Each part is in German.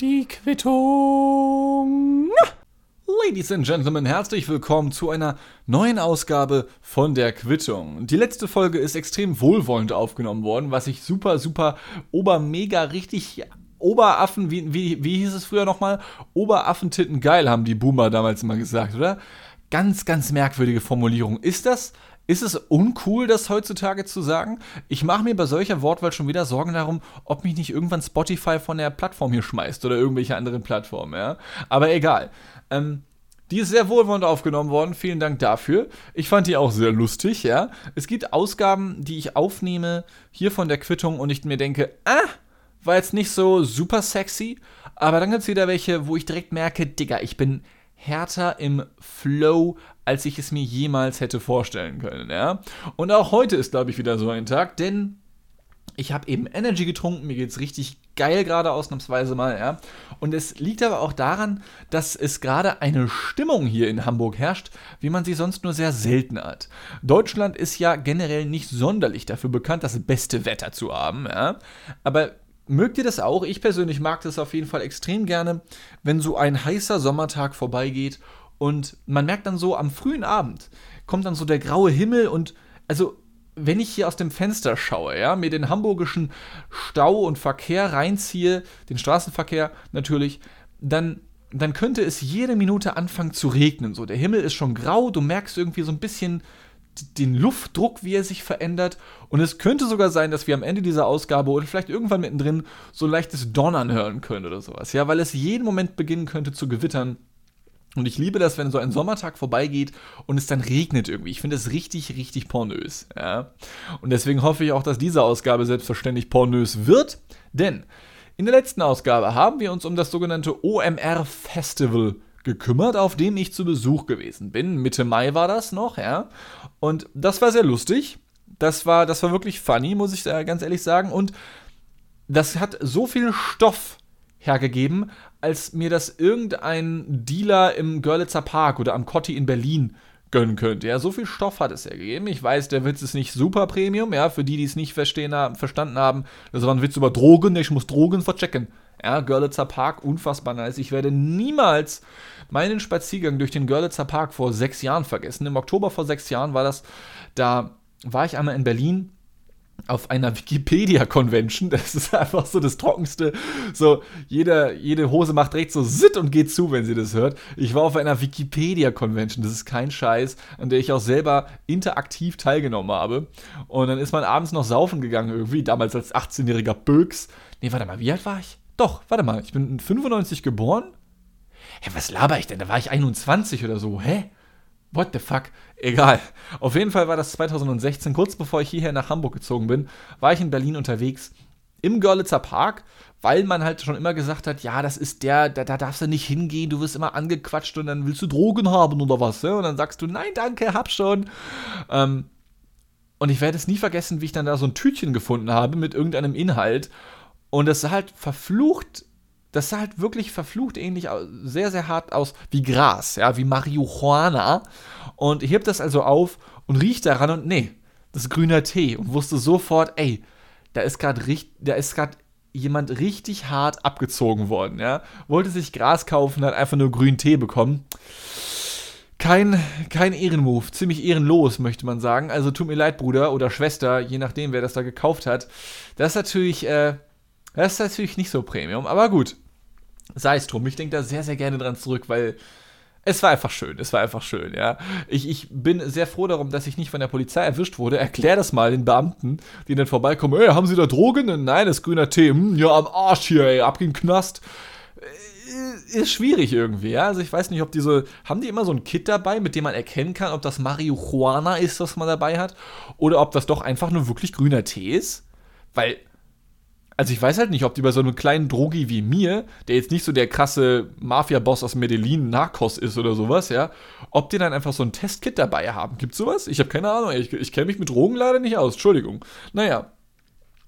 Die Quittung. Ladies and Gentlemen, herzlich willkommen zu einer neuen Ausgabe von der Quittung. Die letzte Folge ist extrem wohlwollend aufgenommen worden, was ich super, super, obermega, richtig Oberaffen, wie, wie, wie hieß es früher nochmal? Oberaffentitten geil, haben die Boomer damals immer gesagt, oder? Ganz, ganz merkwürdige Formulierung. Ist das ist es uncool, das heutzutage zu sagen? Ich mache mir bei solcher Wortwahl schon wieder Sorgen darum, ob mich nicht irgendwann Spotify von der Plattform hier schmeißt oder irgendwelche anderen Plattformen, ja. Aber egal. Ähm, die ist sehr wohlwollend aufgenommen worden. Vielen Dank dafür. Ich fand die auch sehr lustig, ja. Es gibt Ausgaben, die ich aufnehme hier von der Quittung und ich mir denke, ah, war jetzt nicht so super sexy. Aber dann gibt es wieder welche, wo ich direkt merke, Digga, ich bin härter im Flow, als ich es mir jemals hätte vorstellen können. Ja? Und auch heute ist, glaube ich, wieder so ein Tag, denn ich habe eben Energy getrunken, mir geht es richtig geil gerade ausnahmsweise mal, ja. Und es liegt aber auch daran, dass es gerade eine Stimmung hier in Hamburg herrscht, wie man sie sonst nur sehr selten hat. Deutschland ist ja generell nicht sonderlich dafür bekannt, das beste Wetter zu haben, ja. Aber Mögt ihr das auch? Ich persönlich mag das auf jeden Fall extrem gerne, wenn so ein heißer Sommertag vorbeigeht und man merkt dann so am frühen Abend kommt dann so der graue Himmel und also wenn ich hier aus dem Fenster schaue, ja, mir den hamburgischen Stau und Verkehr reinziehe, den Straßenverkehr natürlich, dann dann könnte es jede Minute anfangen zu regnen. So, der Himmel ist schon grau, du merkst irgendwie so ein bisschen den Luftdruck, wie er sich verändert. Und es könnte sogar sein, dass wir am Ende dieser Ausgabe oder vielleicht irgendwann mittendrin so leichtes Donnern hören können oder sowas. Ja, weil es jeden Moment beginnen könnte zu gewittern. Und ich liebe das, wenn so ein Sommertag vorbeigeht und es dann regnet irgendwie. Ich finde es richtig, richtig pornös. Ja? Und deswegen hoffe ich auch, dass diese Ausgabe selbstverständlich pornös wird. Denn in der letzten Ausgabe haben wir uns um das sogenannte OMR Festival gekümmert, auf dem ich zu Besuch gewesen bin. Mitte Mai war das noch, ja. Und das war sehr lustig. Das war, das war wirklich funny, muss ich ganz ehrlich sagen. Und das hat so viel Stoff hergegeben, als mir das irgendein Dealer im Görlitzer Park oder am Cotti in Berlin gönnen könnte. Ja, so viel Stoff hat es hergegeben. Ich weiß, der Witz ist nicht super Premium, ja, für die, die es nicht verstehen verstanden haben. Das war ein Witz über Drogen, ich muss Drogen verchecken. Ja, Görlitzer Park, unfassbar nice. Ich werde niemals meinen Spaziergang durch den Görlitzer Park vor sechs Jahren vergessen. Im Oktober vor sechs Jahren war das, da war ich einmal in Berlin auf einer Wikipedia-Convention. Das ist einfach so das Trockenste. So, jede, jede Hose macht direkt so Sitt und geht zu, wenn sie das hört. Ich war auf einer Wikipedia-Convention. Das ist kein Scheiß, an der ich auch selber interaktiv teilgenommen habe. Und dann ist man abends noch saufen gegangen, irgendwie, damals als 18-jähriger Böks. Nee, warte mal, wie alt war ich? Doch, warte mal, ich bin 95 geboren. Hä, was laber ich denn? Da war ich 21 oder so. Hä? What the fuck? Egal. Auf jeden Fall war das 2016, kurz bevor ich hierher nach Hamburg gezogen bin, war ich in Berlin unterwegs im Görlitzer Park, weil man halt schon immer gesagt hat, ja, das ist der, da, da darfst du nicht hingehen, du wirst immer angequatscht und dann willst du Drogen haben oder was, ja? Und dann sagst du, nein, danke, hab schon. Ähm, und ich werde es nie vergessen, wie ich dann da so ein Tütchen gefunden habe mit irgendeinem Inhalt und das sah halt verflucht, das sah halt wirklich verflucht ähnlich, sehr, sehr hart aus wie Gras, ja, wie Marihuana. Und ich heb das also auf und riech daran und nee, das ist grüner Tee und wusste sofort, ey, da ist gerade da ist gerade jemand richtig hart abgezogen worden, ja. Wollte sich Gras kaufen, hat einfach nur grünen Tee bekommen. Kein, kein Ehrenmove, ziemlich ehrenlos, möchte man sagen. Also tut mir leid, Bruder oder Schwester, je nachdem, wer das da gekauft hat. Das ist natürlich, äh, das ist natürlich nicht so Premium, aber gut. Sei es drum. Ich denke da sehr, sehr gerne dran zurück, weil es war einfach schön. Es war einfach schön, ja. Ich, ich bin sehr froh darum, dass ich nicht von der Polizei erwischt wurde. Erklär das mal den Beamten, die dann vorbeikommen. Ey, haben Sie da Drogen? Nein, das ist grüner Tee. Hm, ja, am Arsch hier, ey, ab in Knast äh, ist schwierig irgendwie, ja. Also ich weiß nicht, ob diese, haben die immer so ein Kit dabei, mit dem man erkennen kann, ob das Marihuana ist, was man dabei hat, oder ob das doch einfach nur wirklich grüner Tee ist? Weil also ich weiß halt nicht, ob die bei so einem kleinen Drogi wie mir, der jetzt nicht so der krasse Mafia-Boss aus Medellin, Narcos ist oder sowas, ja, ob die dann einfach so ein Testkit dabei haben. Gibt's sowas? Ich habe keine Ahnung. Ich, ich kenne mich mit Drogen leider nicht aus. Entschuldigung. Naja.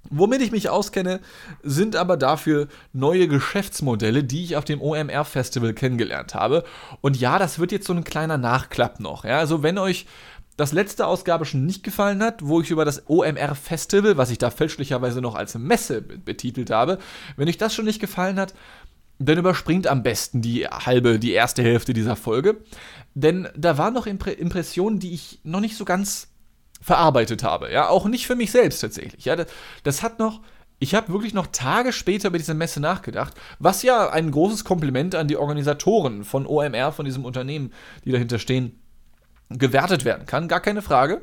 Womit ich mich auskenne, sind aber dafür neue Geschäftsmodelle, die ich auf dem OMR-Festival kennengelernt habe. Und ja, das wird jetzt so ein kleiner Nachklapp noch. Ja? Also wenn euch das letzte Ausgabe schon nicht gefallen hat, wo ich über das OMR Festival, was ich da fälschlicherweise noch als Messe betitelt habe, wenn euch das schon nicht gefallen hat, dann überspringt am besten die halbe, die erste Hälfte dieser Folge. Denn da waren noch Impre Impressionen, die ich noch nicht so ganz verarbeitet habe. Ja, auch nicht für mich selbst tatsächlich. Ja, das, das hat noch, ich habe wirklich noch Tage später über diese Messe nachgedacht, was ja ein großes Kompliment an die Organisatoren von OMR, von diesem Unternehmen, die dahinter stehen, gewertet werden kann. Gar keine Frage.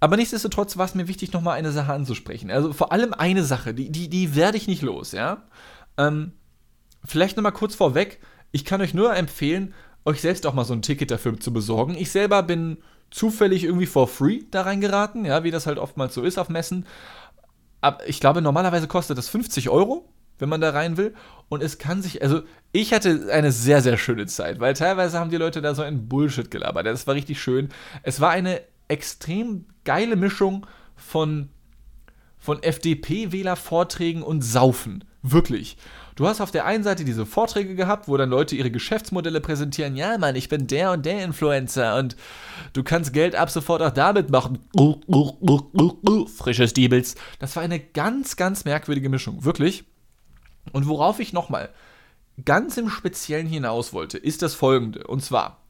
Aber nichtsdestotrotz war es mir wichtig, nochmal eine Sache anzusprechen. Also vor allem eine Sache, die, die, die werde ich nicht los, ja. Ähm, vielleicht nochmal kurz vorweg, ich kann euch nur empfehlen, euch selbst auch mal so ein Ticket dafür zu besorgen. Ich selber bin zufällig irgendwie for free da reingeraten, ja, wie das halt oftmals so ist auf Messen. Aber ich glaube, normalerweise kostet das 50 Euro, wenn man da rein will. Und es kann sich, also ich hatte eine sehr, sehr schöne Zeit, weil teilweise haben die Leute da so ein Bullshit gelabert. Das war richtig schön. Es war eine extrem geile Mischung von, von FDP-Wähler-Vorträgen und Saufen. Wirklich. Du hast auf der einen Seite diese Vorträge gehabt, wo dann Leute ihre Geschäftsmodelle präsentieren. Ja, Mann, ich bin der und der Influencer und du kannst Geld ab sofort auch damit machen. Frische Stiebels. Das war eine ganz, ganz merkwürdige Mischung. Wirklich. Und worauf ich nochmal ganz im Speziellen hinaus wollte, ist das folgende. Und zwar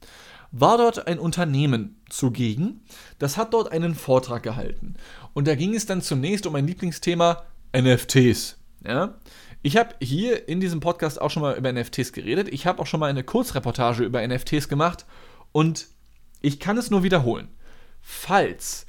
war dort ein Unternehmen zugegen, das hat dort einen Vortrag gehalten. Und da ging es dann zunächst um mein Lieblingsthema NFTs. Ja? Ich habe hier in diesem Podcast auch schon mal über NFTs geredet. Ich habe auch schon mal eine Kurzreportage über NFTs gemacht und ich kann es nur wiederholen. Falls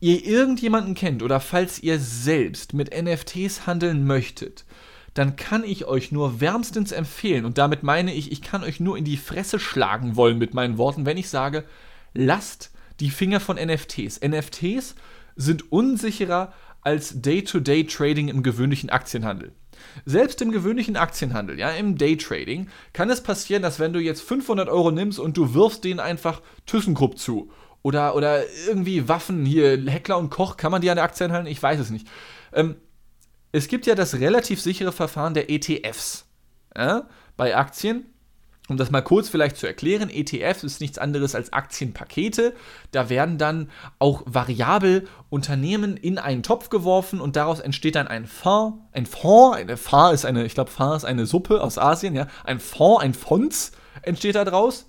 ihr irgendjemanden kennt oder falls ihr selbst mit NFTs handeln möchtet, dann kann ich euch nur wärmstens empfehlen, und damit meine ich, ich kann euch nur in die Fresse schlagen wollen mit meinen Worten, wenn ich sage, lasst die Finger von NFTs. NFTs sind unsicherer als Day-to-Day-Trading im gewöhnlichen Aktienhandel. Selbst im gewöhnlichen Aktienhandel, ja, im Daytrading, kann es passieren, dass wenn du jetzt 500 Euro nimmst und du wirfst denen einfach ThyssenKrupp zu oder, oder irgendwie Waffen hier, Heckler und Koch, kann man die an der Aktie halten? Ich weiß es nicht. Ähm, es gibt ja das relativ sichere Verfahren der ETFs ja, bei Aktien. Um das mal kurz vielleicht zu erklären, ETF ist nichts anderes als Aktienpakete. Da werden dann auch variabel Unternehmen in einen Topf geworfen und daraus entsteht dann ein Fonds. Ein Fonds, eine Fonds ist eine, ich glaube, Fonds ist eine Suppe aus Asien, ja. Ein Fonds, ein Fonds entsteht da draus.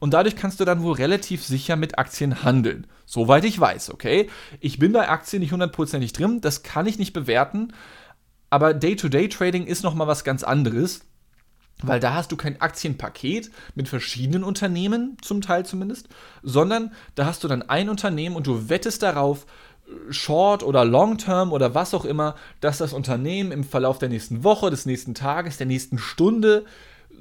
Und dadurch kannst du dann wohl relativ sicher mit Aktien handeln. Soweit ich weiß, okay? Ich bin bei Aktien nicht hundertprozentig drin, das kann ich nicht bewerten. Aber Day-to-Day-Trading ist nochmal was ganz anderes. Weil da hast du kein Aktienpaket mit verschiedenen Unternehmen, zum Teil zumindest, sondern da hast du dann ein Unternehmen und du wettest darauf, Short oder Long Term oder was auch immer, dass das Unternehmen im Verlauf der nächsten Woche, des nächsten Tages, der nächsten Stunde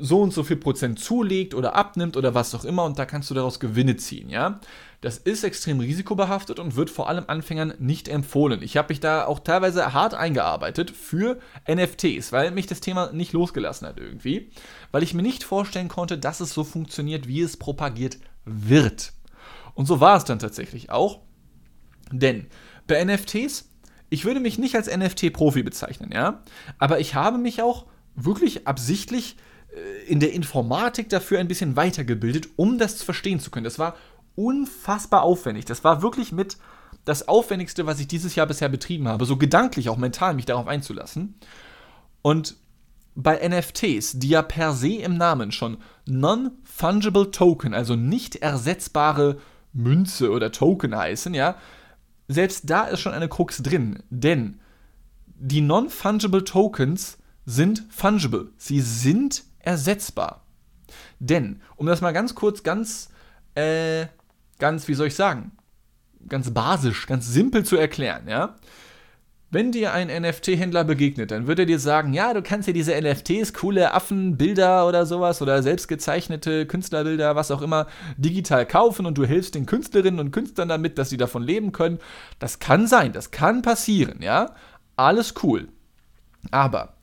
so und so viel Prozent zulegt oder abnimmt oder was auch immer und da kannst du daraus Gewinne ziehen, ja. Das ist extrem risikobehaftet und wird vor allem Anfängern nicht empfohlen. Ich habe mich da auch teilweise hart eingearbeitet für NFTs, weil mich das Thema nicht losgelassen hat irgendwie, weil ich mir nicht vorstellen konnte, dass es so funktioniert, wie es propagiert wird. Und so war es dann tatsächlich auch, denn bei NFTs ich würde mich nicht als NFT-Profi bezeichnen, ja, aber ich habe mich auch wirklich absichtlich in der Informatik dafür ein bisschen weitergebildet, um das verstehen zu können. Das war unfassbar aufwendig. Das war wirklich mit das Aufwendigste, was ich dieses Jahr bisher betrieben habe, so gedanklich, auch mental, mich darauf einzulassen. Und bei NFTs, die ja per se im Namen schon Non-Fungible Token, also nicht ersetzbare Münze oder Token heißen, ja, selbst da ist schon eine Krux drin, denn die Non-Fungible Tokens sind fungible. Sie sind ersetzbar. Denn, um das mal ganz kurz, ganz, äh, ganz, wie soll ich sagen, ganz basisch, ganz simpel zu erklären, ja. Wenn dir ein NFT-Händler begegnet, dann wird er dir sagen, ja, du kannst dir diese NFTs, coole Affenbilder oder sowas oder selbstgezeichnete Künstlerbilder, was auch immer, digital kaufen und du hilfst den Künstlerinnen und Künstlern damit, dass sie davon leben können. Das kann sein, das kann passieren, ja. Alles cool. Aber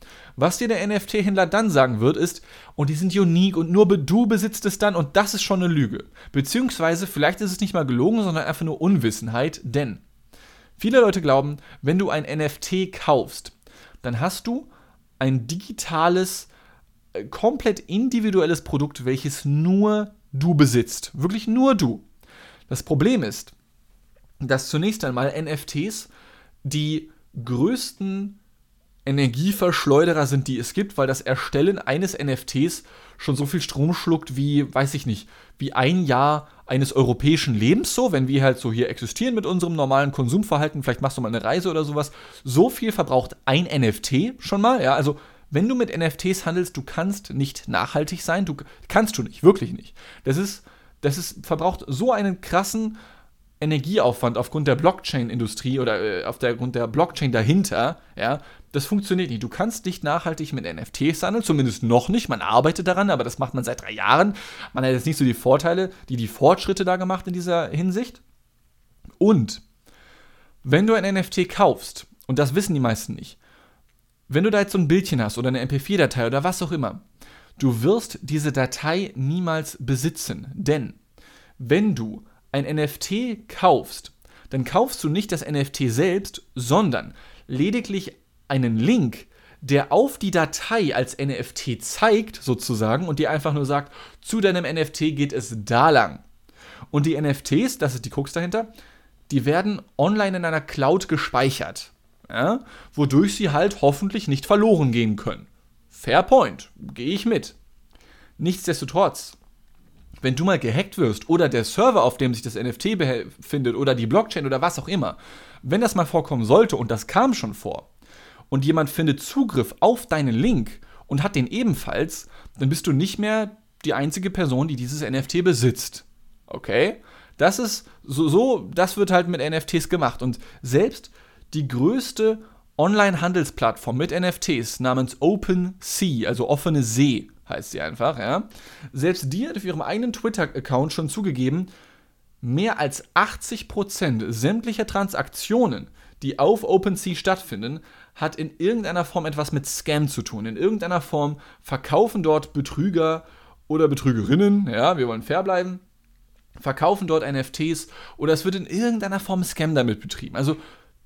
was dir der NFT-Händler dann sagen wird, ist, und oh, die sind unique und nur du besitzt es dann und das ist schon eine Lüge. Beziehungsweise vielleicht ist es nicht mal gelogen, sondern einfach nur Unwissenheit, denn viele Leute glauben, wenn du ein NFT kaufst, dann hast du ein digitales, äh, komplett individuelles Produkt, welches nur du besitzt. Wirklich nur du. Das Problem ist, dass zunächst einmal NFTs die größten Energieverschleuderer sind, die es gibt, weil das Erstellen eines NFTs schon so viel Strom schluckt wie, weiß ich nicht, wie ein Jahr eines europäischen Lebens so, wenn wir halt so hier existieren mit unserem normalen Konsumverhalten, vielleicht machst du mal eine Reise oder sowas, so viel verbraucht ein NFT schon mal, ja, also wenn du mit NFTs handelst, du kannst nicht nachhaltig sein, du kannst du nicht, wirklich nicht. Das ist, das ist, verbraucht so einen krassen Energieaufwand aufgrund der Blockchain-Industrie oder äh, aufgrund der Blockchain dahinter, ja, das funktioniert nicht. Du kannst nicht nachhaltig mit NFTs handeln, zumindest noch nicht. Man arbeitet daran, aber das macht man seit drei Jahren. Man hat jetzt nicht so die Vorteile, die die Fortschritte da gemacht in dieser Hinsicht. Und wenn du ein NFT kaufst, und das wissen die meisten nicht, wenn du da jetzt so ein Bildchen hast oder eine MP4-Datei oder was auch immer, du wirst diese Datei niemals besitzen. Denn wenn du ein NFT kaufst, dann kaufst du nicht das NFT selbst, sondern lediglich einen Link, der auf die Datei als NFT zeigt, sozusagen, und dir einfach nur sagt, zu deinem NFT geht es da lang. Und die NFTs, das ist die Krux dahinter, die werden online in einer Cloud gespeichert, ja, wodurch sie halt hoffentlich nicht verloren gehen können. Fair point, gehe ich mit. Nichtsdestotrotz, wenn du mal gehackt wirst oder der Server, auf dem sich das NFT befindet oder die Blockchain oder was auch immer, wenn das mal vorkommen sollte und das kam schon vor und jemand findet Zugriff auf deinen Link und hat den ebenfalls, dann bist du nicht mehr die einzige Person, die dieses NFT besitzt. Okay? Das ist so, so das wird halt mit NFTs gemacht und selbst die größte Online-Handelsplattform mit NFTs namens OpenSea, also offene See, heißt sie einfach, ja. Selbst die hat auf ihrem eigenen Twitter-Account schon zugegeben, mehr als 80% sämtlicher Transaktionen, die auf OpenSea stattfinden, hat in irgendeiner Form etwas mit Scam zu tun. In irgendeiner Form verkaufen dort Betrüger oder Betrügerinnen, ja, wir wollen fair bleiben, verkaufen dort NFTs oder es wird in irgendeiner Form Scam damit betrieben. Also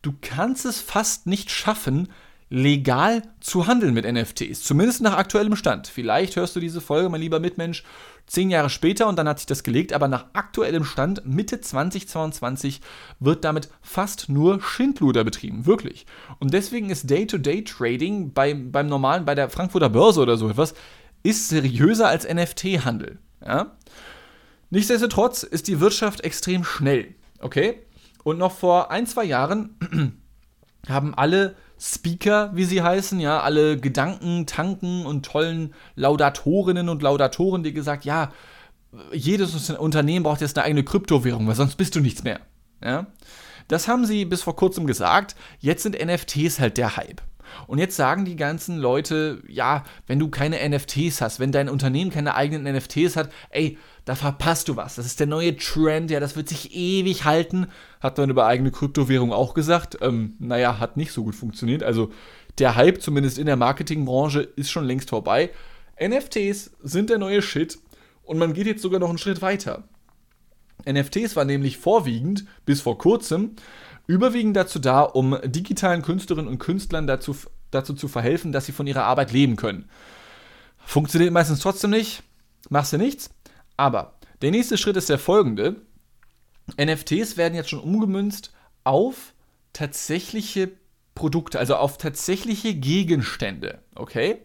du kannst es fast nicht schaffen, legal zu handeln mit NFTs. Zumindest nach aktuellem Stand. Vielleicht hörst du diese Folge, mein lieber Mitmensch, zehn Jahre später und dann hat sich das gelegt, aber nach aktuellem Stand, Mitte 2022, wird damit fast nur Schindluder betrieben. Wirklich. Und deswegen ist Day-to-Day-Trading beim, beim normalen, bei der Frankfurter Börse oder so etwas, ist seriöser als NFT-Handel. Ja? Nichtsdestotrotz ist die Wirtschaft extrem schnell. Okay? Und noch vor ein, zwei Jahren haben alle Speaker, wie sie heißen, ja, alle Gedanken, Tanken und tollen Laudatorinnen und Laudatoren, die gesagt, ja, jedes Unternehmen braucht jetzt eine eigene Kryptowährung, weil sonst bist du nichts mehr. Ja? Das haben sie bis vor kurzem gesagt. Jetzt sind NFTs halt der Hype. Und jetzt sagen die ganzen Leute, ja, wenn du keine NFTs hast, wenn dein Unternehmen keine eigenen NFTs hat, ey, da verpasst du was. Das ist der neue Trend, ja, das wird sich ewig halten. Hat man über eigene Kryptowährung auch gesagt. Ähm, naja, hat nicht so gut funktioniert. Also der Hype, zumindest in der Marketingbranche, ist schon längst vorbei. NFTs sind der neue Shit und man geht jetzt sogar noch einen Schritt weiter. NFTs war nämlich vorwiegend, bis vor kurzem, überwiegend dazu da, um digitalen Künstlerinnen und Künstlern dazu, dazu zu verhelfen, dass sie von ihrer Arbeit leben können. Funktioniert meistens trotzdem nicht, machst du nichts. Aber der nächste Schritt ist der folgende. NFTs werden jetzt schon umgemünzt auf tatsächliche Produkte, also auf tatsächliche Gegenstände, okay?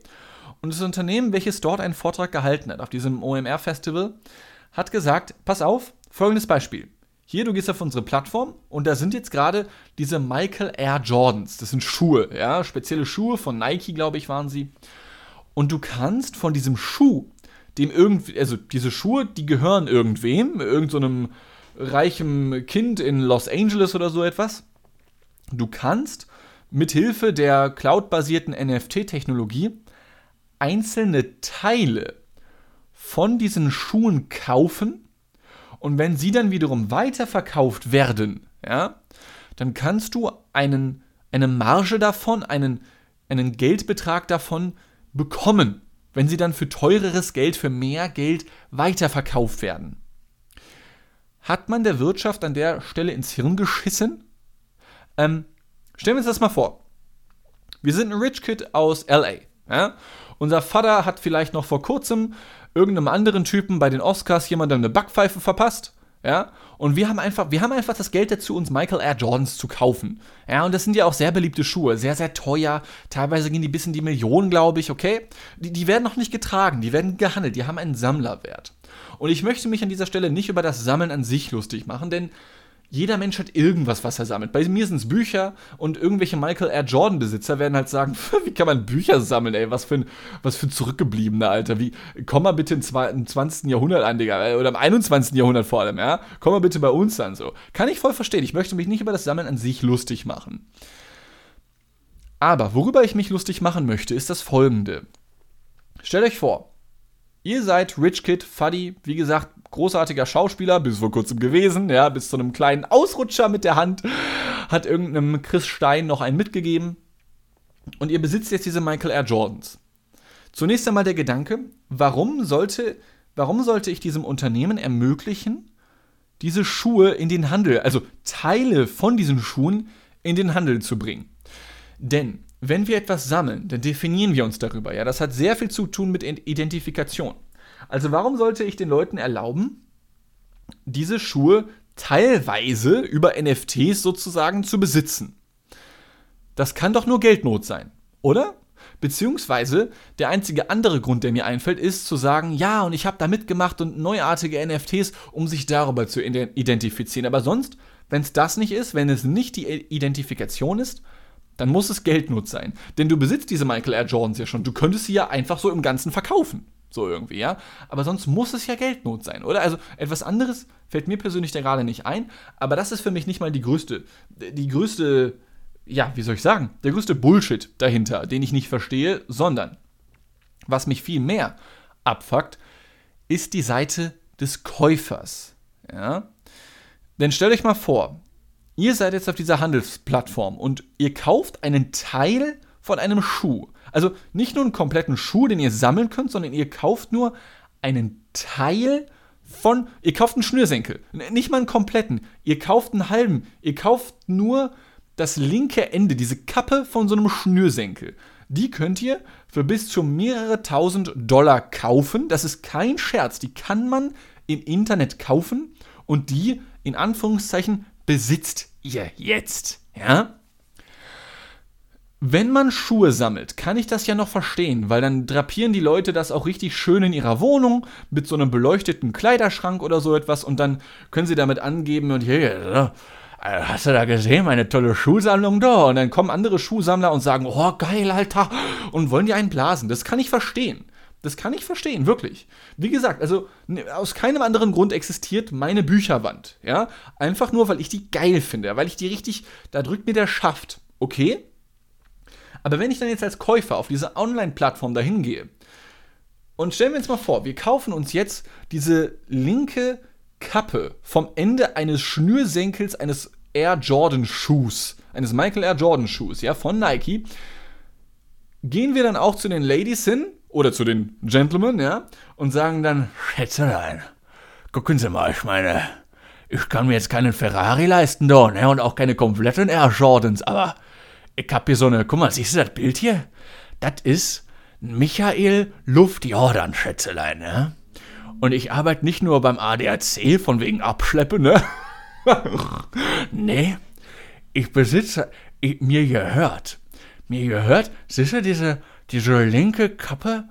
Und das Unternehmen, welches dort einen Vortrag gehalten hat auf diesem OMR-Festival, hat gesagt, pass auf, folgendes Beispiel. Hier, du gehst auf unsere Plattform und da sind jetzt gerade diese Michael Air Jordans. Das sind Schuhe, ja, spezielle Schuhe von Nike, glaube ich, waren sie. Und du kannst von diesem Schuh dem irgendwie, also diese Schuhe, die gehören irgendwem, irgendeinem so reichen Kind in Los Angeles oder so etwas. Du kannst mithilfe der cloud-basierten NFT-Technologie einzelne Teile von diesen Schuhen kaufen und wenn sie dann wiederum weiterverkauft werden, ja, dann kannst du einen, eine Marge davon, einen, einen Geldbetrag davon bekommen wenn sie dann für teureres Geld, für mehr Geld weiterverkauft werden. Hat man der Wirtschaft an der Stelle ins Hirn geschissen? Ähm, stellen wir uns das mal vor. Wir sind ein Rich Kid aus LA. Ja? Unser Vater hat vielleicht noch vor kurzem irgendeinem anderen Typen bei den Oscars jemandem eine Backpfeife verpasst. Ja, und wir haben einfach, wir haben einfach das Geld dazu, uns Michael Air Jordans zu kaufen. Ja, und das sind ja auch sehr beliebte Schuhe, sehr, sehr teuer. Teilweise gehen die bis in die Millionen, glaube ich, okay? Die, die werden noch nicht getragen, die werden gehandelt, die haben einen Sammlerwert. Und ich möchte mich an dieser Stelle nicht über das Sammeln an sich lustig machen, denn jeder Mensch hat irgendwas, was er sammelt. Bei mir sind es Bücher und irgendwelche Michael R. Jordan-Besitzer werden halt sagen, wie kann man Bücher sammeln, ey? Was für ein, was für ein Zurückgebliebener, Alter. Wie, komm mal bitte im 20. Jahrhundert an, Digga. Äh, oder im 21. Jahrhundert vor allem, ja? Komm mal bitte bei uns an, so. Kann ich voll verstehen. Ich möchte mich nicht über das Sammeln an sich lustig machen. Aber worüber ich mich lustig machen möchte, ist das folgende. Stellt euch vor, ihr seid Rich Kid, Fuddy, wie gesagt, großartiger Schauspieler, bis vor kurzem gewesen, ja, bis zu einem kleinen Ausrutscher mit der Hand, hat irgendeinem Chris Stein noch einen mitgegeben. Und ihr besitzt jetzt diese Michael Air Jordans. Zunächst einmal der Gedanke, warum sollte, warum sollte ich diesem Unternehmen ermöglichen, diese Schuhe in den Handel, also Teile von diesen Schuhen in den Handel zu bringen? Denn wenn wir etwas sammeln, dann definieren wir uns darüber. Ja, das hat sehr viel zu tun mit Identifikation. Also warum sollte ich den Leuten erlauben, diese Schuhe teilweise über NFTs sozusagen zu besitzen? Das kann doch nur Geldnot sein, oder? Beziehungsweise der einzige andere Grund, der mir einfällt, ist zu sagen, ja, und ich habe da mitgemacht und neuartige NFTs, um sich darüber zu identifizieren. Aber sonst, wenn es das nicht ist, wenn es nicht die Identifikation ist, dann muss es Geldnot sein. Denn du besitzt diese Michael Air Jordans ja schon. Du könntest sie ja einfach so im Ganzen verkaufen. So irgendwie, ja. Aber sonst muss es ja Geldnot sein, oder? Also etwas anderes fällt mir persönlich da gerade nicht ein, aber das ist für mich nicht mal die größte, die größte, ja, wie soll ich sagen, der größte Bullshit dahinter, den ich nicht verstehe, sondern was mich viel mehr abfuckt, ist die Seite des Käufers, ja. Denn stellt euch mal vor, ihr seid jetzt auf dieser Handelsplattform und ihr kauft einen Teil von einem Schuh. Also nicht nur einen kompletten Schuh, den ihr sammeln könnt, sondern ihr kauft nur einen Teil von, ihr kauft einen Schnürsenkel. Nicht mal einen kompletten. Ihr kauft einen halben. Ihr kauft nur das linke Ende, diese Kappe von so einem Schnürsenkel. Die könnt ihr für bis zu mehrere tausend Dollar kaufen. Das ist kein Scherz. Die kann man im Internet kaufen und die in Anführungszeichen besitzt ihr jetzt. Ja? Wenn man Schuhe sammelt, kann ich das ja noch verstehen, weil dann drapieren die Leute das auch richtig schön in ihrer Wohnung mit so einem beleuchteten Kleiderschrank oder so etwas und dann können sie damit angeben und hey, äh, hast du da gesehen, meine tolle Schuhsammlung da? Und dann kommen andere Schuhsammler und sagen, oh geil, Alter, und wollen dir einen blasen. Das kann ich verstehen. Das kann ich verstehen, wirklich. Wie gesagt, also ne, aus keinem anderen Grund existiert meine Bücherwand. Ja, einfach nur, weil ich die geil finde, weil ich die richtig, da drückt mir der Schaft. Okay, aber wenn ich dann jetzt als Käufer auf diese Online-Plattform dahin gehe und stellen wir uns mal vor, wir kaufen uns jetzt diese linke Kappe vom Ende eines Schnürsenkels eines Air Jordan Schuhs, eines Michael Air Jordan Schuhs, ja, von Nike, gehen wir dann auch zu den Ladies hin oder zu den Gentlemen, ja, und sagen dann, Schätzelein, gucken Sie mal, ich meine, ich kann mir jetzt keinen Ferrari leisten, da, ne, und auch keine kompletten Air Jordans, aber ich hab hier so eine, guck mal, siehst du das Bild hier? Das ist Michael Luftjordan, Schätzelein, ne? Und ich arbeite nicht nur beim ADAC von wegen Abschleppen, ne? nee, ich besitze, ich, mir gehört, mir gehört, siehst du diese, diese linke Kappe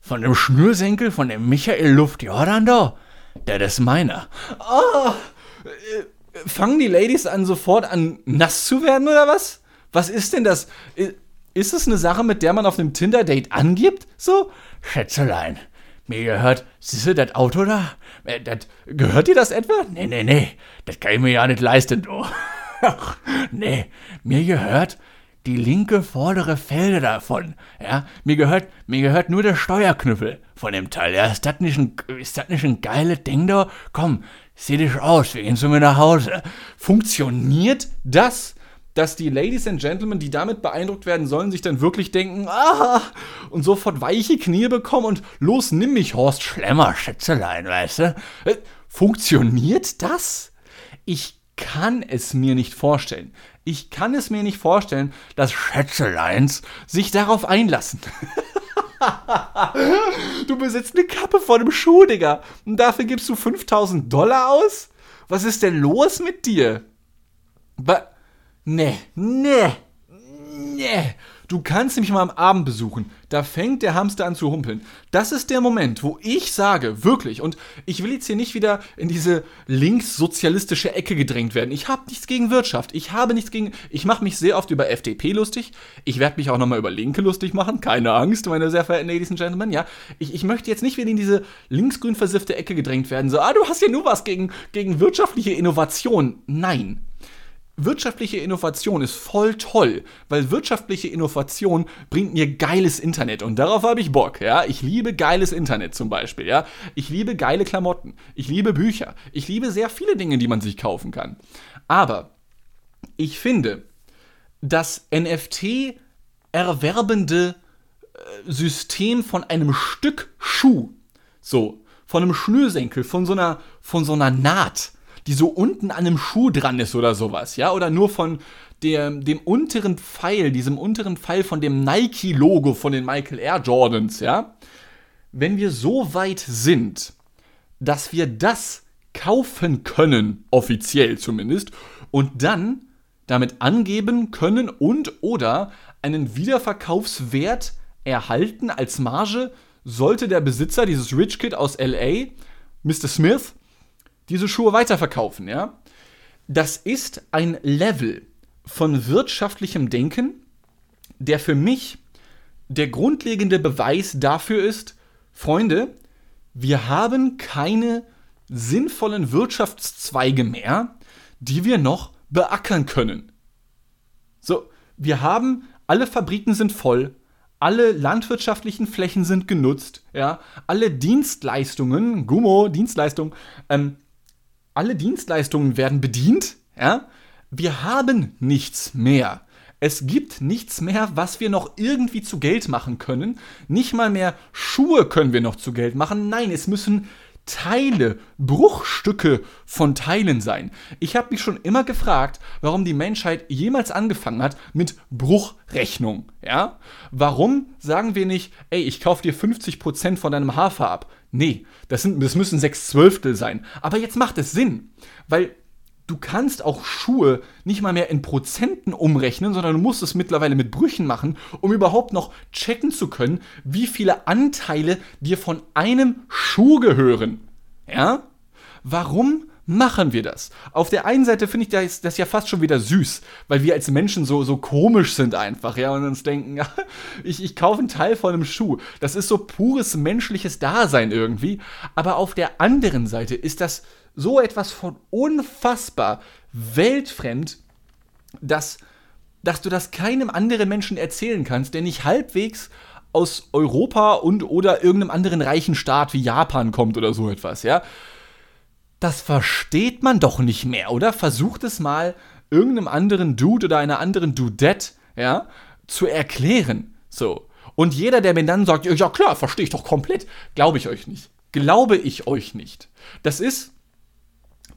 von dem Schnürsenkel von dem Michael Luftjordan da? Der ist meiner. Oh, äh, fangen die Ladies an sofort an nass zu werden oder was? Was ist denn das? Ist es eine Sache, mit der man auf einem Tinder-Date angibt? So? Schätzelein, mir gehört, siehst du das Auto da? Äh, das, gehört dir das etwa? Nee, nee, nee, das kann ich mir ja nicht leisten, du. nee, mir gehört die linke vordere Felge davon. Ja, mir gehört, mir gehört nur der Steuerknüppel von dem Teil. Ja, ist das nicht ein, ist ein geiles Ding da? Komm, sieh dich aus, wir gehen zu mir nach Hause. Funktioniert das? dass die Ladies and Gentlemen, die damit beeindruckt werden sollen, sich dann wirklich denken, ah, und sofort weiche Knie bekommen und los, nimm mich, Horst Schlemmer, Schätzelein, weißt du? Äh, funktioniert das? Ich kann es mir nicht vorstellen. Ich kann es mir nicht vorstellen, dass Schätzeleins sich darauf einlassen. du besitzt eine Kappe von einem Schuh, Digga. Und dafür gibst du 5000 Dollar aus? Was ist denn los mit dir? Wa nee, nee, nee. Du kannst mich mal am Abend besuchen. Da fängt der Hamster an zu humpeln. Das ist der Moment, wo ich sage, wirklich, und ich will jetzt hier nicht wieder in diese linkssozialistische Ecke gedrängt werden. Ich habe nichts gegen Wirtschaft. Ich habe nichts gegen. Ich mache mich sehr oft über FDP lustig. Ich werde mich auch nochmal über Linke lustig machen. Keine Angst, meine sehr verehrten Ladies and Gentlemen. Ja, ich, ich möchte jetzt nicht wieder in diese linksgrün versiffte Ecke gedrängt werden. So, ah, du hast ja nur was gegen, gegen wirtschaftliche Innovation. Nein wirtschaftliche Innovation ist voll toll, weil wirtschaftliche Innovation bringt mir geiles Internet und darauf habe ich Bock, ja. Ich liebe geiles Internet zum Beispiel, ja. Ich liebe geile Klamotten, ich liebe Bücher, ich liebe sehr viele Dinge, die man sich kaufen kann. Aber ich finde, das NFT erwerbende äh, System von einem Stück Schuh, so, von einem Schnürsenkel, von so einer, von so einer Naht, die so unten an einem Schuh dran ist oder sowas, ja, oder nur von der, dem unteren Pfeil, diesem unteren Pfeil von dem Nike-Logo von den Michael Air Jordans, ja, wenn wir so weit sind, dass wir das kaufen können, offiziell zumindest, und dann damit angeben können und oder einen Wiederverkaufswert erhalten als Marge, sollte der Besitzer dieses Rich Kid aus LA, Mr. Smith, diese Schuhe weiterverkaufen, ja? Das ist ein Level von wirtschaftlichem Denken, der für mich der grundlegende Beweis dafür ist, Freunde, wir haben keine sinnvollen Wirtschaftszweige mehr, die wir noch beackern können. So, wir haben, alle Fabriken sind voll, alle landwirtschaftlichen Flächen sind genutzt, ja, alle Dienstleistungen, Gummo, Dienstleistungen, ähm, alle Dienstleistungen werden bedient, ja? Wir haben nichts mehr. Es gibt nichts mehr, was wir noch irgendwie zu Geld machen können. Nicht mal mehr Schuhe können wir noch zu Geld machen. Nein, es müssen Teile, Bruchstücke von Teilen sein. Ich habe mich schon immer gefragt, warum die Menschheit jemals angefangen hat mit Bruchrechnung. Ja? Warum sagen wir nicht, ey, ich kaufe dir 50% von deinem Hafer ab? Nee, das, sind, das müssen sechs Zwölftel sein. Aber jetzt macht es Sinn, weil du kannst auch Schuhe nicht mal mehr in Prozenten umrechnen, sondern du musst es mittlerweile mit Brüchen machen, um überhaupt noch checken zu können, wie viele Anteile dir von einem Schuh gehören. Ja? Warum machen wir das? Auf der einen Seite finde ich das, das, ja fast schon wieder süß, weil wir als Menschen so, so komisch sind einfach, ja, und uns denken, ja, ich, ich kaufe einen Teil von einem Schuh. Das ist so pures menschliches Dasein irgendwie. Aber auf der anderen Seite ist das so etwas von unfassbar weltfremd, dass, dass du das keinem anderen Menschen erzählen kannst, der nicht halbwegs aus Europa und oder irgendeinem anderen reichen Staat wie Japan kommt oder so etwas, ja das versteht man doch nicht mehr, oder? Versucht es mal irgendeinem anderen Dude oder einer anderen Dudette, ja, zu erklären. So. Und jeder, der mir dann sagt, ja klar, verstehe ich doch komplett, glaube ich euch nicht. Glaube ich euch nicht. Das ist,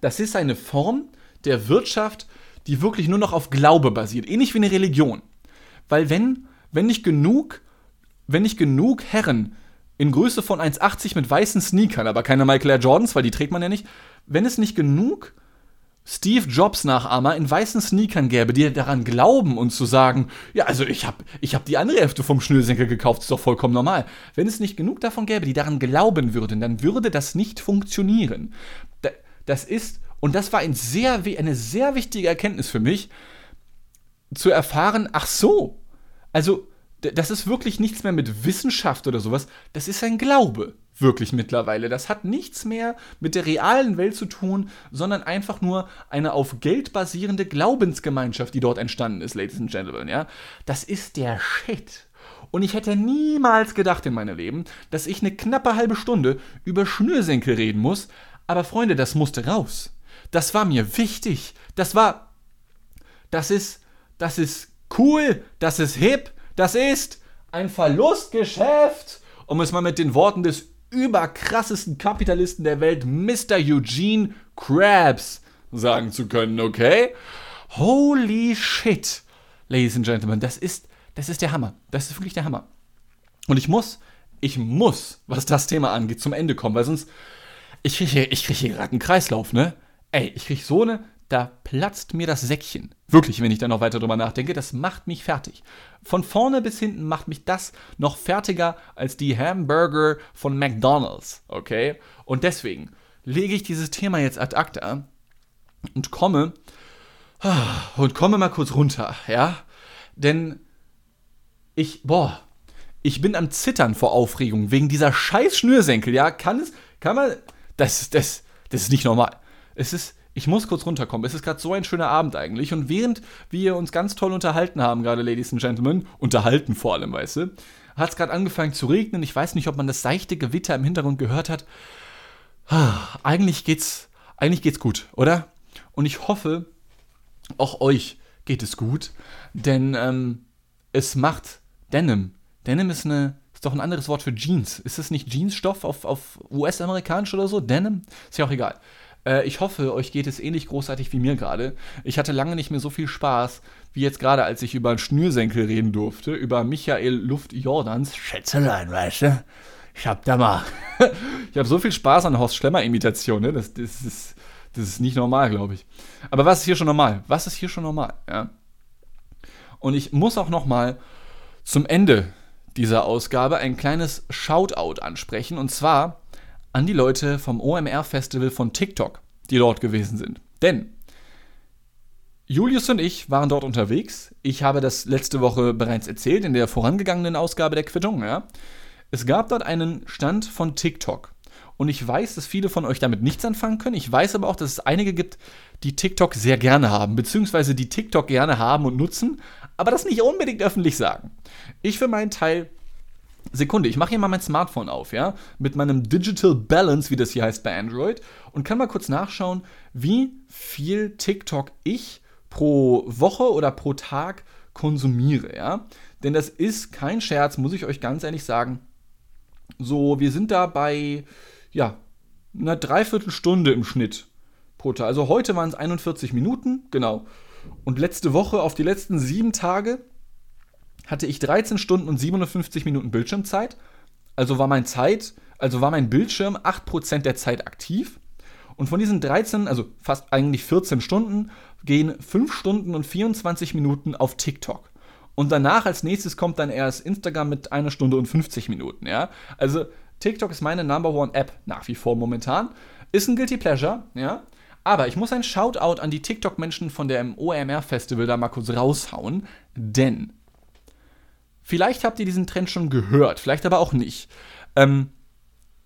das ist eine Form der Wirtschaft, die wirklich nur noch auf Glaube basiert. Ähnlich wie eine Religion. Weil wenn, wenn nicht genug, wenn nicht genug Herren in Größe von 1,80 mit weißen Sneakern, aber keine Michael Air Jordans, weil die trägt man ja nicht, wenn es nicht genug Steve Jobs Nachahmer in weißen Sneakern gäbe, die daran glauben und zu sagen, ja, also ich habe ich hab die andere Hälfte vom Schnürsenkel gekauft, ist doch vollkommen normal. Wenn es nicht genug davon gäbe, die daran glauben würden, dann würde das nicht funktionieren. Das ist, und das war ein sehr, eine sehr wichtige Erkenntnis für mich, zu erfahren, ach so, also das ist wirklich nichts mehr mit Wissenschaft oder sowas, das ist ein Glaube wirklich mittlerweile. Das hat nichts mehr mit der realen Welt zu tun, sondern einfach nur eine auf Geld basierende Glaubensgemeinschaft, die dort entstanden ist, Ladies and Gentlemen, ja. Das ist der Shit. Und ich hätte niemals gedacht in meinem Leben, dass ich eine knappe halbe Stunde über Schnürsenkel reden muss. Aber Freunde, das musste raus. Das war mir wichtig. Das war. Das ist. Das ist cool. Das ist hip. Das ist ein Verlustgeschäft. Um es mal mit den Worten des überkrassesten Kapitalisten der Welt, Mr. Eugene Krabs, sagen zu können, okay? Holy shit, Ladies and Gentlemen, das ist, das ist der Hammer. Das ist wirklich der Hammer. Und ich muss, ich muss, was das Thema angeht, zum Ende kommen, weil sonst, ich kriege hier, krieg hier gerade einen Kreislauf, ne? ey, ich krieg so eine, da platzt mir das Säckchen. Wirklich, wenn ich da noch weiter drüber nachdenke, das macht mich fertig. Von vorne bis hinten macht mich das noch fertiger als die Hamburger von McDonald's, okay? Und deswegen lege ich dieses Thema jetzt ad acta und komme und komme mal kurz runter, ja? Denn ich, boah, ich bin am Zittern vor Aufregung wegen dieser scheiß Schnürsenkel, ja? Kann es, kann man, das, das, das ist nicht normal. Es ist, ich muss kurz runterkommen. Es ist gerade so ein schöner Abend eigentlich. Und während wir uns ganz toll unterhalten haben, gerade Ladies and Gentlemen, unterhalten vor allem, weißt du, hat es gerade angefangen zu regnen. Ich weiß nicht, ob man das seichte Gewitter im Hintergrund gehört hat. Ah, eigentlich geht's, eigentlich geht's gut, oder? Und ich hoffe, auch euch geht es gut, denn ähm, es macht Denim. Denim ist eine, doch ein anderes Wort für Jeans. Ist es nicht Jeansstoff auf, auf US-amerikanisch oder so? Denim? Ist ja auch egal. Äh, ich hoffe, euch geht es ähnlich großartig wie mir gerade. Ich hatte lange nicht mehr so viel Spaß wie jetzt gerade, als ich über einen Schnürsenkel reden durfte, über Michael Luft Jordans. Schätzelein, weißt du? Ich hab da mal. ich habe so viel Spaß an Horst Schlemmer-Imitationen, ne? das, das, ist, das ist nicht normal, glaube ich. Aber was ist hier schon normal? Was ist hier schon normal? Ja. Und ich muss auch noch mal zum Ende dieser Ausgabe ein kleines Shoutout ansprechen. Und zwar an die Leute vom OMR-Festival von TikTok, die dort gewesen sind. Denn Julius und ich waren dort unterwegs. Ich habe das letzte Woche bereits erzählt in der vorangegangenen Ausgabe der Quittung. Ja. Es gab dort einen Stand von TikTok. Und ich weiß, dass viele von euch damit nichts anfangen können. Ich weiß aber auch, dass es einige gibt, die TikTok sehr gerne haben, beziehungsweise die TikTok gerne haben und nutzen, aber das nicht unbedingt öffentlich sagen. Ich für meinen Teil Sekunde, ich mache hier mal mein Smartphone auf, ja, mit meinem Digital Balance, wie das hier heißt bei Android, und kann mal kurz nachschauen, wie viel TikTok ich pro Woche oder pro Tag konsumiere, ja. Denn das ist kein Scherz, muss ich euch ganz ehrlich sagen. So, wir sind da bei, ja, einer Dreiviertelstunde im Schnitt pro Tag. Also heute waren es 41 Minuten, genau. Und letzte Woche auf die letzten sieben Tage hatte ich 13 Stunden und 57 Minuten Bildschirmzeit. Also war mein Zeit, also war mein Bildschirm 8% der Zeit aktiv. Und von diesen 13, also fast eigentlich 14 Stunden, gehen 5 Stunden und 24 Minuten auf TikTok. Und danach als nächstes kommt dann erst Instagram mit einer Stunde und 50 Minuten, ja. Also TikTok ist meine Number One App nach wie vor momentan. Ist ein Guilty Pleasure, ja. Aber ich muss ein Shoutout an die TikTok-Menschen von der OMR-Festival da mal kurz raushauen, denn Vielleicht habt ihr diesen Trend schon gehört, vielleicht aber auch nicht. Ähm,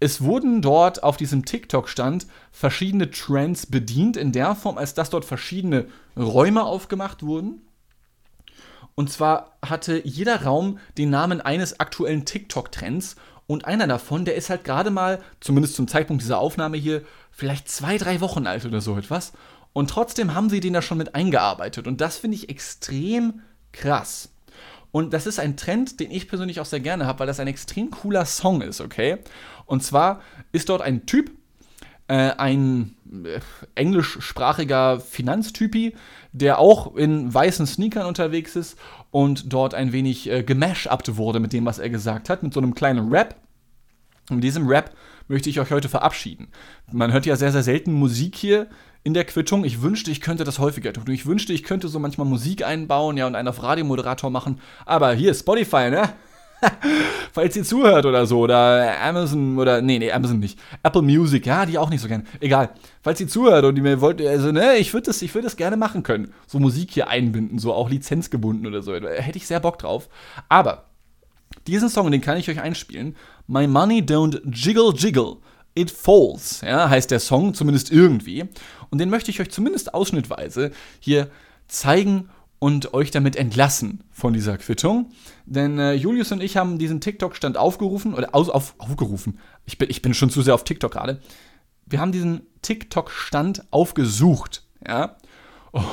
es wurden dort auf diesem TikTok-Stand verschiedene Trends bedient, in der Form, als dass dort verschiedene Räume aufgemacht wurden. Und zwar hatte jeder Raum den Namen eines aktuellen TikTok-Trends. Und einer davon, der ist halt gerade mal, zumindest zum Zeitpunkt dieser Aufnahme hier, vielleicht zwei, drei Wochen alt oder so etwas. Und trotzdem haben sie den da schon mit eingearbeitet. Und das finde ich extrem krass. Und das ist ein Trend, den ich persönlich auch sehr gerne habe, weil das ein extrem cooler Song ist, okay? Und zwar ist dort ein Typ, äh, ein äh, englischsprachiger Finanztypi, der auch in weißen Sneakern unterwegs ist und dort ein wenig äh, wurde mit dem, was er gesagt hat, mit so einem kleinen Rap. Mit diesem Rap möchte ich euch heute verabschieden. Man hört ja sehr, sehr selten Musik hier in der Quittung. Ich wünschte, ich könnte das häufiger tun. Ich wünschte, ich könnte so manchmal Musik einbauen, ja, und einen auf Radiomoderator machen. Aber hier, Spotify, ne? Falls ihr zuhört oder so, oder Amazon, oder, nee, nee, Amazon nicht. Apple Music, ja, die auch nicht so gerne. Egal. Falls ihr zuhört und ihr mir wollt, also, ne, ich würde das, würd das gerne machen können. So Musik hier einbinden, so auch lizenzgebunden oder so. Hätte ich sehr Bock drauf. Aber, diesen Song, den kann ich euch einspielen. My Money Don't Jiggle Jiggle It Falls, ja, heißt der Song, zumindest irgendwie. Und den möchte ich euch zumindest ausschnittweise hier zeigen und euch damit entlassen von dieser Quittung. Denn äh, Julius und ich haben diesen TikTok-Stand aufgerufen, oder aus, auf, aufgerufen. Ich bin, ich bin schon zu sehr auf TikTok gerade. Wir haben diesen TikTok-Stand aufgesucht, ja.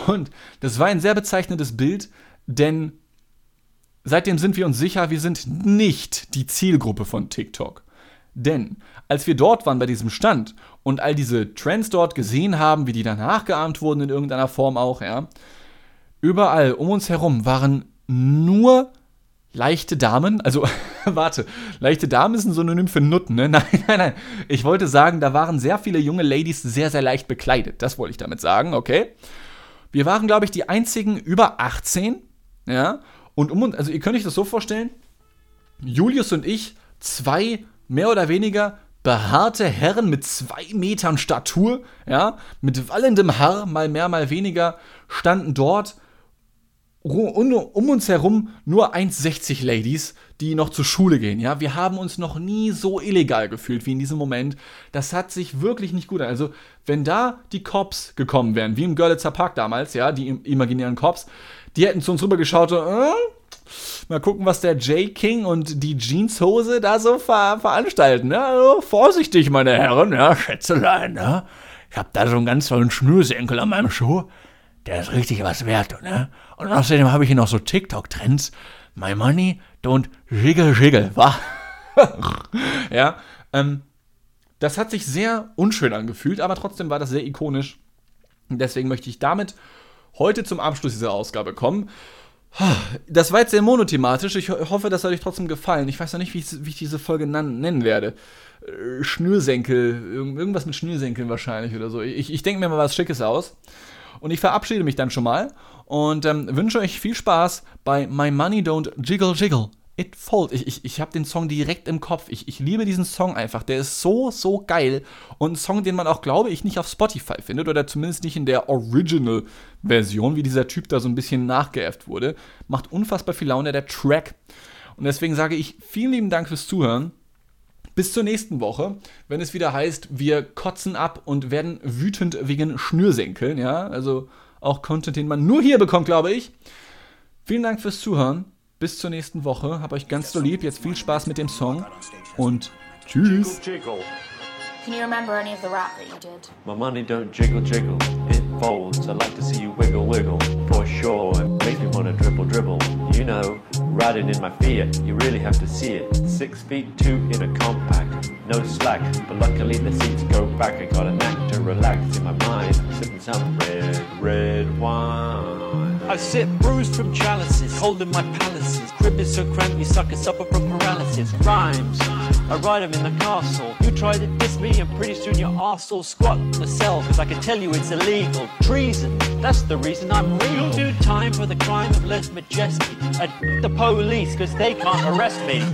Und das war ein sehr bezeichnendes Bild, denn seitdem sind wir uns sicher, wir sind nicht die Zielgruppe von TikTok. Denn als wir dort waren bei diesem Stand und all diese Trends dort gesehen haben, wie die dann nachgeahmt wurden in irgendeiner Form auch, ja, überall um uns herum waren nur leichte Damen, also warte, leichte Damen ist ein Synonym für Nutten, ne? Nein, nein, nein. Ich wollte sagen, da waren sehr viele junge Ladies sehr, sehr leicht bekleidet. Das wollte ich damit sagen, okay? Wir waren, glaube ich, die einzigen über 18, ja? Und um uns, also ihr könnt euch das so vorstellen, Julius und ich, zwei mehr oder weniger behaarte Herren mit zwei Metern Statur, ja, mit wallendem Haar, mal mehr, mal weniger, standen dort um uns herum nur 1,60 Ladies, die noch zur Schule gehen. Ja, wir haben uns noch nie so illegal gefühlt wie in diesem Moment. Das hat sich wirklich nicht gut an. Also, wenn da die Cops gekommen wären, wie im Görlitzer Park damals, ja, die imaginären Cops, die hätten zu uns rübergeschaut und, äh, Mal gucken, was der J. King und die Jeanshose da so ver veranstalten. Ne? Also, vorsichtig, meine Herren, ja, Schätzelein. Ne? Ich hab da so einen ganz tollen Schnürsenkel an meinem Schuh. Der ist richtig was wert. Ne? Und außerdem habe ich hier noch so TikTok-Trends. My money don't jiggle jiggle, wa? ja, ähm, das hat sich sehr unschön angefühlt, aber trotzdem war das sehr ikonisch. Deswegen möchte ich damit heute zum Abschluss dieser Ausgabe kommen. Das war jetzt sehr monothematisch. Ich hoffe, das hat euch trotzdem gefallen. Ich weiß noch nicht, wie ich, wie ich diese Folge nennen werde. Äh, Schnürsenkel, irgendwas mit Schnürsenkeln wahrscheinlich oder so. Ich, ich denke mir mal was Schickes aus. Und ich verabschiede mich dann schon mal und ähm, wünsche euch viel Spaß bei My Money Don't Jiggle Jiggle. It Falls. Ich, ich, ich habe den Song direkt im Kopf. Ich, ich liebe diesen Song einfach. Der ist so, so geil. Und ein Song, den man auch, glaube ich, nicht auf Spotify findet oder zumindest nicht in der Original-Version, wie dieser Typ da so ein bisschen nachgeäfft wurde. Macht unfassbar viel Laune, der Track. Und deswegen sage ich vielen lieben Dank fürs Zuhören. Bis zur nächsten Woche, wenn es wieder heißt, wir kotzen ab und werden wütend wegen Schnürsenkeln. Ja, also auch Content, den man nur hier bekommt, glaube ich. Vielen Dank fürs Zuhören. Bis zur nächsten Woche. Hab euch ganz so lieb. Jetzt viel Spaß mit dem Song. Und tschüss. Can you remember any of the rap that you did? My money don't jiggle jiggle, it folds. I like to see you wiggle wiggle, for sure. It makes me wanna dribble dribble. You know, riding in my Fiat, you really have to see it. Six feet two in a compact, no slack. But luckily the seats go back. I got a knack to relax in my mind. sipping some red, red wine. I sit bruised from chalices, holding my palaces. Crib is so cramped, you suckers suffer from paralysis. Rhymes. I ride him in the castle. You try to diss me, and pretty soon your arse will squat in the cell. Cause I can tell you it's illegal. Treason, that's the reason I'm real. You'll do time for the crime of less majesty. And the police, cause they can't arrest me.